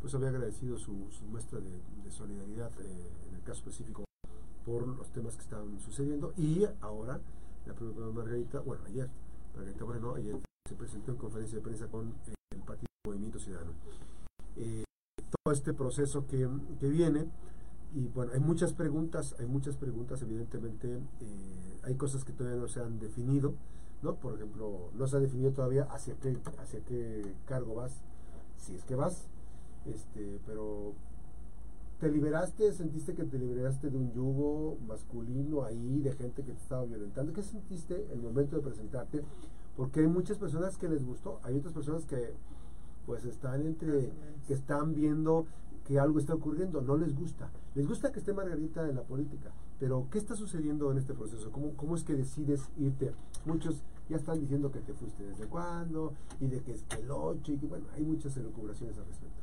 pues había agradecido su, muestra de, solidaridad eh, en el caso específico por los temas que estaban sucediendo y ahora la propia Margarita, bueno, ayer, Margarita Bueno, ayer se presentó en conferencia de prensa con el Partido Movimiento Ciudadano. Eh, todo este proceso que, que, viene, y bueno, hay muchas preguntas, hay muchas preguntas, evidentemente, eh, hay cosas que todavía no se han definido, ¿no? Por ejemplo, no se ha definido todavía hacia qué, hacia qué cargo vas, si es que vas, este, pero ¿Te liberaste? ¿Sentiste que te liberaste de un yugo masculino ahí, de gente que te estaba violentando? ¿Qué sentiste el momento de presentarte? Porque hay muchas personas que les gustó, hay otras personas que pues están entre, que están viendo que algo está ocurriendo, no les gusta. Les gusta que esté Margarita en la política, pero ¿qué está sucediendo en este proceso? ¿Cómo, cómo es que decides irte? Muchos ya están diciendo que te fuiste desde cuándo, y de que es que el 8, y que bueno, hay muchas elucubraciones al respecto.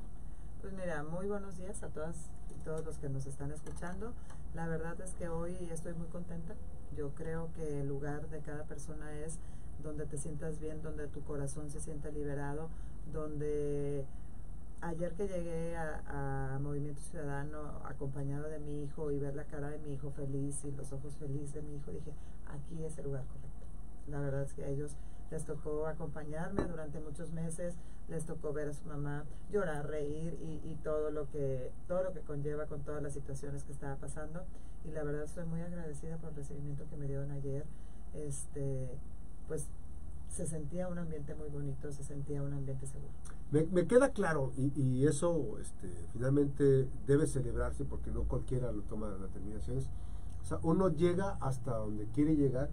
Pues mira, muy buenos días a todas todos los que nos están escuchando. La verdad es que hoy estoy muy contenta. Yo creo que el lugar de cada persona es donde te sientas bien, donde tu corazón se sienta liberado, donde ayer que llegué a, Movimiento Ciudadano acompañado de mi hijo y ver la cara de mi hijo feliz y los ojos felices de mi hijo, dije, aquí es el lugar correcto. La verdad es que a ellos les tocó acompañarme durante muchos meses, les tocó ver a su mamá llorar, reír y, todo lo que todo lo que conlleva con todas las situaciones que estaba pasando y la verdad estoy muy agradecida por el recibimiento que me dieron ayer. Este, pues se sentía un ambiente muy bonito, se sentía un ambiente seguro. Me, queda claro, y, eso este, finalmente debe celebrarse porque no cualquiera lo toma las determinaciones. O sea, uno llega hasta donde quiere llegar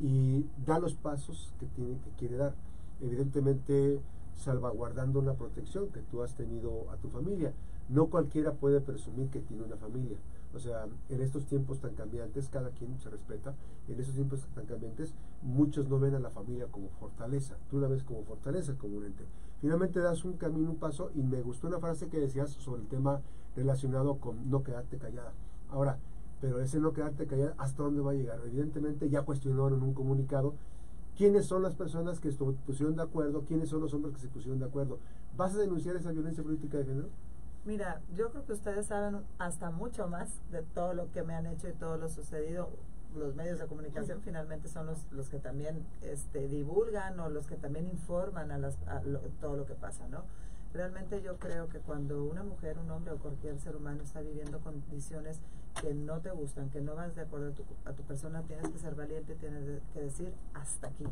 y da los pasos que, tiene, que quiere dar. Evidentemente, salvaguardando una protección que tú has tenido a tu familia. No cualquiera puede presumir que tiene una familia. O sea, en estos tiempos tan cambiantes, cada quien se respeta, en estos tiempos tan cambiantes, muchos no ven a la familia como fortaleza. Tú la ves como fortaleza, como un ente. Finalmente das un camino, un paso, y me gustó una frase que decías sobre el tema relacionado con no quedarte callada. Ahora, pero ese no quedarte callada, ¿hasta dónde va a llegar? Evidentemente ya cuestionaron en un comunicado quiénes son las personas que se pusieron de acuerdo, quiénes son los hombres que se pusieron de acuerdo. ¿Vas a denunciar esa violencia política de género? Mira, yo creo que ustedes saben hasta mucho más de todo lo que me han hecho y todo lo sucedido. Los medios de comunicación finalmente son los, los que también este, divulgan o los que también informan a, las, todo lo que pasa, ¿no? Realmente yo creo que cuando una mujer, un hombre o cualquier ser humano está viviendo condiciones que no te gustan, que no vas de acuerdo a tu, a tu persona, tienes que ser valiente, tienes que decir hasta aquí.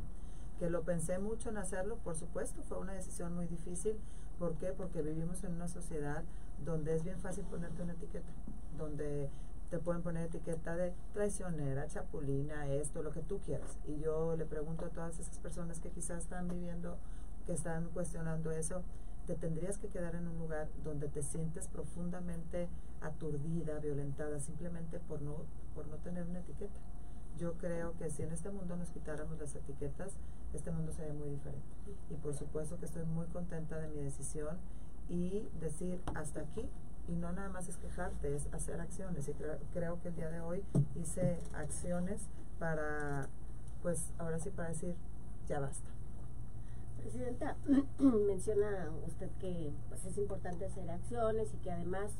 Que lo pensé mucho en hacerlo, por supuesto, fue una decisión muy difícil. ¿Por qué? Porque vivimos en una sociedad donde es bien fácil ponerte una etiqueta, donde te pueden poner etiqueta de traicionera, chapulina, esto, lo que tú quieras. Y yo le pregunto a todas esas personas que quizás están viviendo, que están cuestionando eso, te tendrías que quedar en un lugar donde te sientes profundamente aturdida, violentada, simplemente por no, por no tener una etiqueta. Yo creo que si en este mundo nos quitáramos las etiquetas, este mundo sería muy diferente. Y por supuesto que estoy muy contenta de mi decisión y decir hasta aquí y no nada más es quejarte, es hacer acciones. Y creo, creo que el día de hoy hice acciones para, pues ahora sí para decir, ya basta. Presidenta, menciona usted que pues, es importante hacer acciones y que además,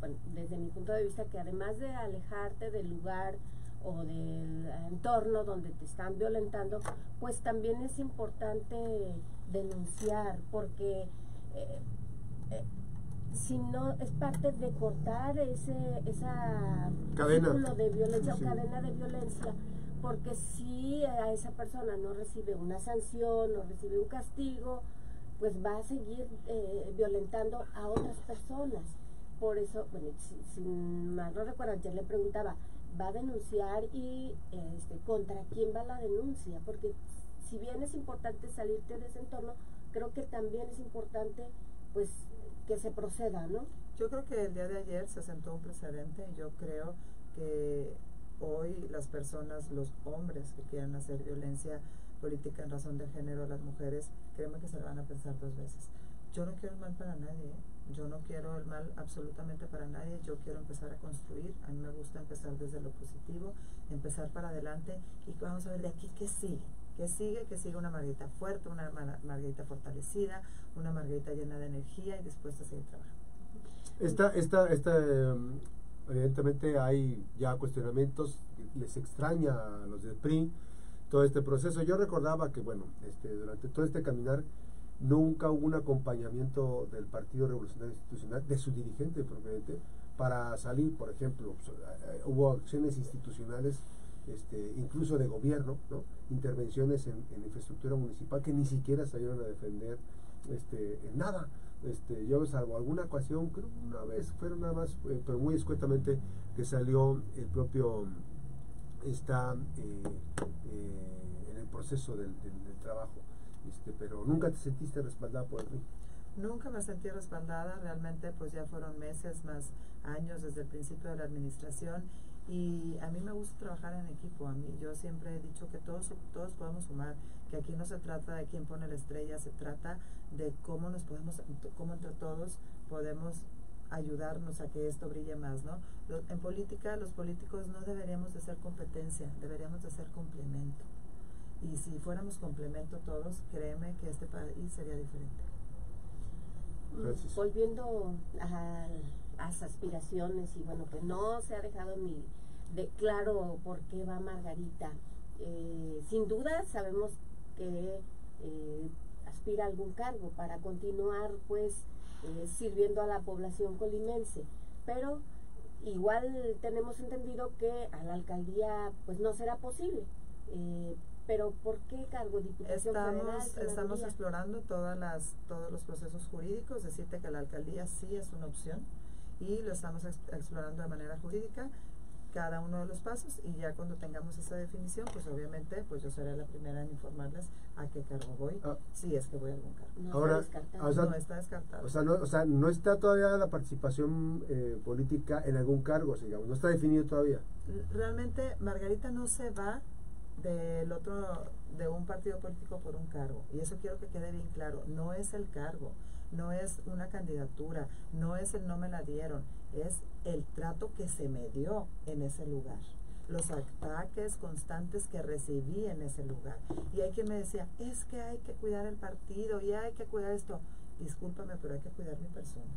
bueno, desde mi punto de vista, que además de alejarte del lugar o del entorno donde te están violentando, pues también es importante denunciar, porque eh, eh, si no es parte de cortar ese esa cadena. de violencia o cadena de violencia porque si a esa persona no recibe una sanción, no recibe un castigo, pues va a seguir eh, violentando a otras personas. Por eso, bueno, si, mal no recuerdo, ayer le preguntaba, ¿va a denunciar y este, contra quién va la denuncia? Porque si bien es importante salirte de ese entorno, creo que también es importante pues que se proceda, ¿no? Yo creo que el día de ayer se sentó un precedente y yo creo que hoy las personas, los hombres que quieran hacer violencia política en razón de género a las mujeres, créeme que se van a pensar dos veces. Yo no quiero el mal para nadie, yo no quiero el mal absolutamente para nadie, yo quiero empezar a construir, a mí me gusta empezar desde lo positivo, empezar para adelante y vamos a ver de aquí que sigue, que sigue, que sigue una Margarita fuerte, una Margarita fortalecida, una Margarita llena de energía y dispuesta a seguir trabajando. Esta, esta, esta, em, evidentemente hay ya cuestionamientos, les extraña a los del PRI todo este proceso. Yo recordaba que, bueno, este, durante todo este caminar nunca hubo un acompañamiento del Partido Revolucionario Institucional, de su dirigente propiamente, para salir, por ejemplo, pues, eh, hubo acciones institucionales este, incluso de gobierno, ¿no? intervenciones en, infraestructura municipal que ni siquiera salieron a defender este, en nada. Este, yo salvo alguna ocasión, creo una vez fueron nada más, eh, pero muy escuetamente, que salió el propio, está eh, eh, en el proceso del, trabajo, este, pero nunca te sentiste respaldada por el Nunca me sentí respaldada, realmente pues ya fueron meses más años desde el principio de la administración y a mí me gusta trabajar en equipo. A mí yo siempre he dicho que todos todos podemos sumar, que aquí no se trata de quién pone la estrella, se trata de cómo nos podemos cómo entre todos podemos ayudarnos a que esto brille más, ¿no? En política los políticos no deberíamos de ser competencia, deberíamos de ser complemento. Y si fuéramos complemento todos, créeme que este país sería diferente. Volviendo a las aspiraciones y bueno, que no se ha dejado ni de claro por qué va Margarita. Eh, sin duda sabemos que eh, aspira a algún cargo para continuar pues eh, sirviendo a la población colimense, pero igual tenemos entendido que a la alcaldía pues no será posible. pero ¿por qué cargo diputación estamos, Estamos explorando todas las, todos los procesos jurídicos, decirte que la alcaldía sí es una opción y lo estamos explorando de manera jurídica cada uno de los pasos y ya cuando tengamos esa definición, pues obviamente pues yo seré la primera en informarles a qué cargo voy, ah. si es que voy a algún cargo. No Ahora, está descartado. no está descartado. O sea, no, o sea, no está todavía la participación eh, política en algún cargo, digamos, no está definido todavía. Realmente Margarita no se va del otro, de un partido político por un cargo. Y eso quiero que quede bien claro. No es el cargo, no es una candidatura, no es el no me la dieron, es el trato que se me dio en ese lugar los ataques constantes que recibí en ese lugar. Y hay quien me decía, es que hay que cuidar el partido y hay que cuidar esto. Discúlpame, pero hay que cuidar mi persona.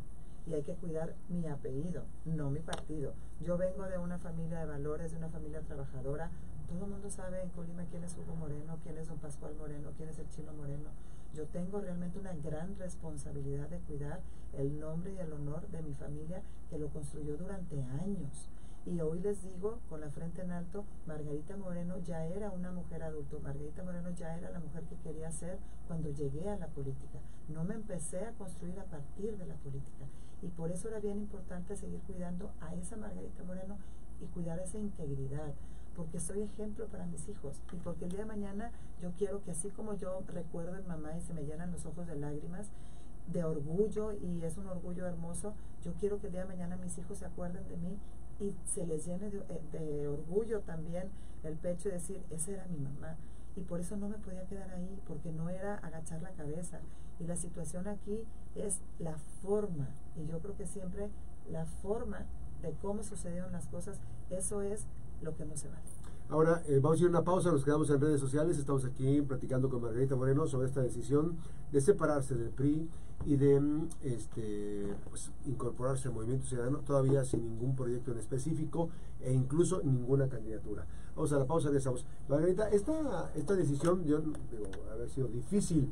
Y hay que cuidar mi apellido, no mi partido. Yo vengo de una familia de valores, de una familia trabajadora, todo el mundo sabe en Colima quién es Hugo Moreno, quién es don Pascual Moreno, quién es el chino Moreno. Yo tengo realmente una gran responsabilidad de cuidar el nombre y el honor de mi familia que lo construyó durante años. Y hoy les digo, con la frente en alto, Margarita Moreno ya era una mujer adulta. Margarita Moreno ya era la mujer que quería ser cuando llegué a la política. No me empecé a construir a partir de la política. Y por eso era bien importante seguir cuidando a esa Margarita Moreno y cuidar esa integridad porque soy ejemplo para mis hijos y porque el día de mañana yo quiero que así como yo recuerdo a mi mamá y se me llenan los ojos de lágrimas, de orgullo y es un orgullo hermoso, yo quiero que el día de mañana mis hijos se acuerden de mí y se les llene de, eh, de orgullo también el pecho y decir, esa era mi mamá. Y por eso no me podía quedar ahí, porque no era agachar la cabeza. Y la situación aquí es la forma. Y yo creo que siempre la forma de cómo sucedieron las cosas, eso es lo que no se vale. Ahora eh, vamos a ir a una pausa, nos quedamos en redes sociales, estamos aquí platicando con Margarita Moreno sobre esta decisión de separarse del PRI y de mm, este, pues, incorporarse al movimiento ciudadano, todavía sin ningún proyecto en específico e incluso ninguna candidatura. Vamos a la pausa, regresamos. Margarita, esta, esta decisión, yo digo, haber sido difícil,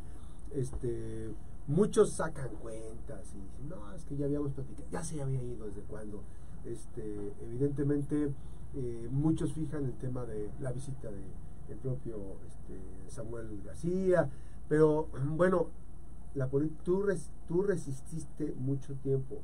este, muchos sacan cuentas y dicen, no, es que ya habíamos platicado, ya se había ido desde cuando. Este, evidentemente, eh, muchos fijan el tema de la visita de el propio este, Samuel García, pero bueno, la, tú, tú resististe mucho tiempo.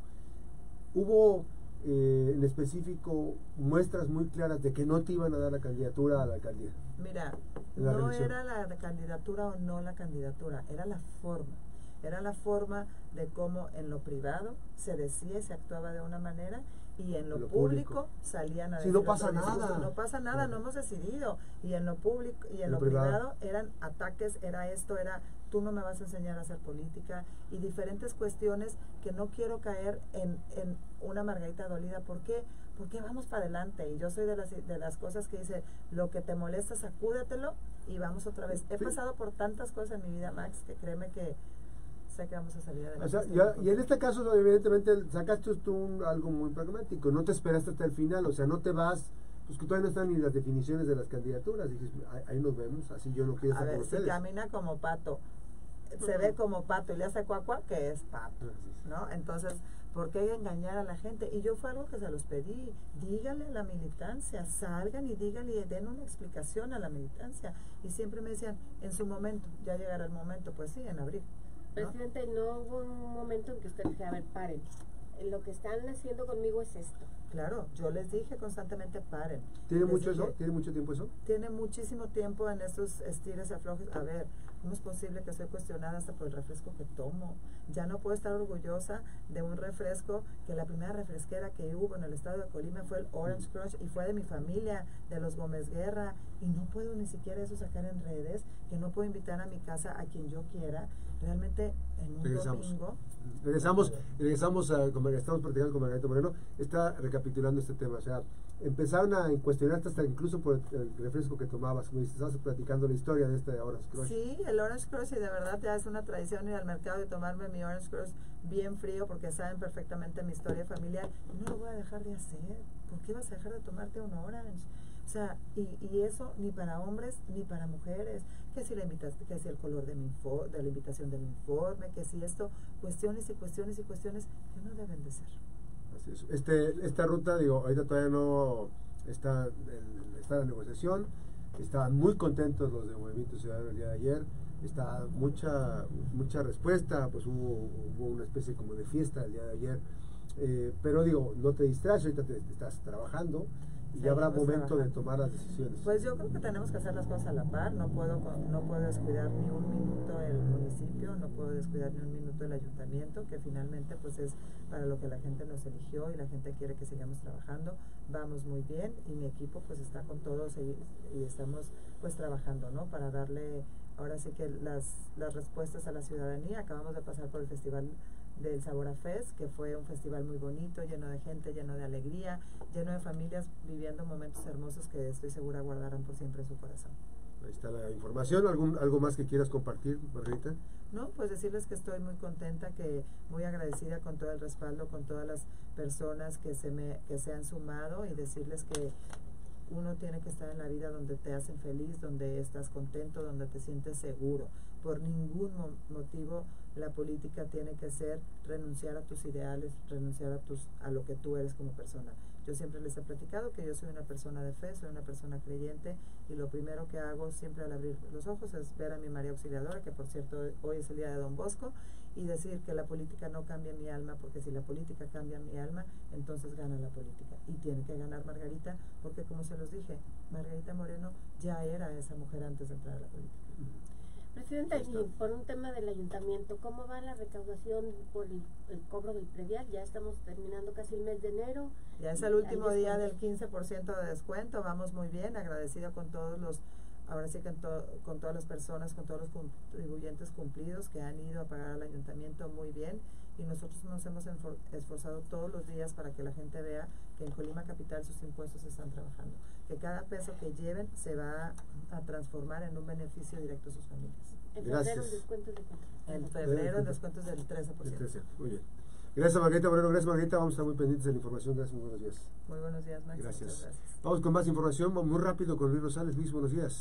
Hubo eh, en específico muestras muy claras de que no te iban a dar la candidatura a la alcaldía. Mira, no era la candidatura o no la candidatura, era la forma. era la forma de cómo en lo privado se decía se actuaba de una manera y en lo, Lo público, público. salían a Sí, decir no otro pasa nada. No pasa nada, no hemos decidido. Y en lo público y en, lo, privado. eran ataques, era esto, era tú no me vas a enseñar a hacer política y diferentes cuestiones que no quiero caer en, en una margarita dolida. ¿Por qué? Porque vamos para adelante y yo soy de las, de las cosas que dice, lo que te molesta, sacúdetelo y vamos otra vez. He Sí. pasado por tantas cosas en mi vida, Max, que créeme que sé que vamos a salir adelante. O sea, ya- muy y en este caso, evidentemente, sacaste tú un- algo muy pragmático. No te esperaste hasta el final, o sea, no te vas, pues que todavía no están ni las definiciones de las candidaturas. Dices, ahí, ahí nos vemos, así yo no quiero A estar ver, con si camina como pato, se ve como pato y le hace cuacua, que es pato, ¿no? Entonces, ¿por qué engañar a la gente? Y yo fue algo que se los pedí, díganle a la militancia, salgan y díganle y den una explicación a la militancia. Y siempre me decían, en su momento, ya llegará el momento, pues sí, en abril. ¿No? Presidente, no hubo un momento en que usted dije, a ver, paren. Eh, Lo que están haciendo conmigo es esto. Claro, yo les dije constantemente, paren. ¿Tiene Les mucho dije, eso? ¿Tiene mucho tiempo eso? tiene muchísimo tiempo en estos estires y aflojes. A ver, ¿cómo es posible que soy cuestionada hasta por el refresco que tomo? Ya no puedo estar orgullosa de un refresco que la primera refresquera que hubo en el estado de Colima fue el Orange Crush y fue de mi familia, de los Gómez Guerra. Y no puedo ni siquiera eso sacar en redes, que no puedo invitar a mi casa a quien yo quiera. Realmente en un Regresamos. domingo. Regresamos, regresamos a, estamos platicando con Margarita Moreno, está recapitulando este tema. O sea, empezaron a cuestionarte hasta incluso por el, refresco que tomabas. Como dices, estabas platicando la historia de este Orange Crush. Sí, el Orange Crush y de verdad ya es una tradición ir al mercado y tomarme mi Orange Crush bien frío porque saben perfectamente mi historia familiar. No lo voy a dejar de hacer. ¿Por qué vas a dejar de tomarte un Orange? O sea, y, y eso ni para hombres ni para mujeres. Que si la invitaste, que si el color de mi de la invitación de mi informe, que si esto, cuestiones y cuestiones y cuestiones que no deben de ser. Este, esta ruta, digo, ahorita todavía no está, el- está la negociación. Estaban muy contentos los de Movimiento Ciudadano el día de ayer. Está mucha mucha respuesta, pues hubo, hubo una especie como de fiesta el día de ayer. Eh, pero digo, no te distraes, ahorita te estás trabajando y habrá momento de tomar las decisiones. Pues yo creo que tenemos que hacer las cosas a la par. No puedo, no puedo descuidar ni un minuto el municipio, no puedo descuidar ni un minuto el ayuntamiento, que finalmente pues es para lo que la gente nos eligió y la gente quiere que sigamos trabajando. Vamos muy bien y mi equipo pues está con todos y, y estamos pues trabajando, ¿no? Para darle ahora sí que las, las respuestas a la ciudadanía. Acabamos de pasar por el festival del Sabor a Fest, que fue un festival muy bonito, lleno de gente, lleno de alegría, lleno de familias viviendo momentos hermosos que estoy segura guardarán por siempre en su corazón. Ahí está la información. ¿Algún, ¿Algo más que quieras compartir, Margarita? No, pues decirles que estoy muy contenta, que muy agradecida con todo el respaldo, con todas las personas que se me que se han sumado y decirles que uno tiene que estar en la vida donde te hacen feliz, donde estás contento, donde te sientes seguro. Por ningún mo- motivo la política tiene que ser renunciar a tus ideales, renunciar a tus a lo que tú eres como persona. Yo siempre les he platicado que yo soy una persona de fe, soy una persona creyente y lo primero que hago siempre al abrir los ojos es ver a mi María Auxiliadora, que por cierto hoy es el día de Don Bosco, y decir que la política no cambia mi alma, porque si la política cambia mi alma, entonces gana la política. Y tiene que ganar Margarita, porque como se los dije, Margarita Moreno ya era esa mujer antes de entrar a la política. Está. y por un tema del ayuntamiento, ¿cómo va la recaudación por el, el cobro del predial? Ya estamos terminando casi el mes de enero. Ya es el último día del descuentos. 15% de descuento, vamos muy bien, agradecida con todos los, ahora sí que to- con todas las personas, con todos los contribuyentes cumplidos que han ido a pagar al ayuntamiento muy bien y nosotros nos hemos esforzado todos los días para que la gente vea que en Colima Capital sus impuestos están trabajando, que cada peso que lleven se va a transformar en un beneficio directo a sus familias. En Gracias. febrero el descuento de? En febrero el descuento es del 13%. Entonces, Muy bien. Gracias, Margarita Moreno. Gracias, Margarita. Vamos a estar muy pendientes de la información. Gracias, muy buenos días. Muy buenos días, Max. Gracias. Gracias. Vamos con más información. Vamos muy rápido con Luis Rosales. Luis, buenos días.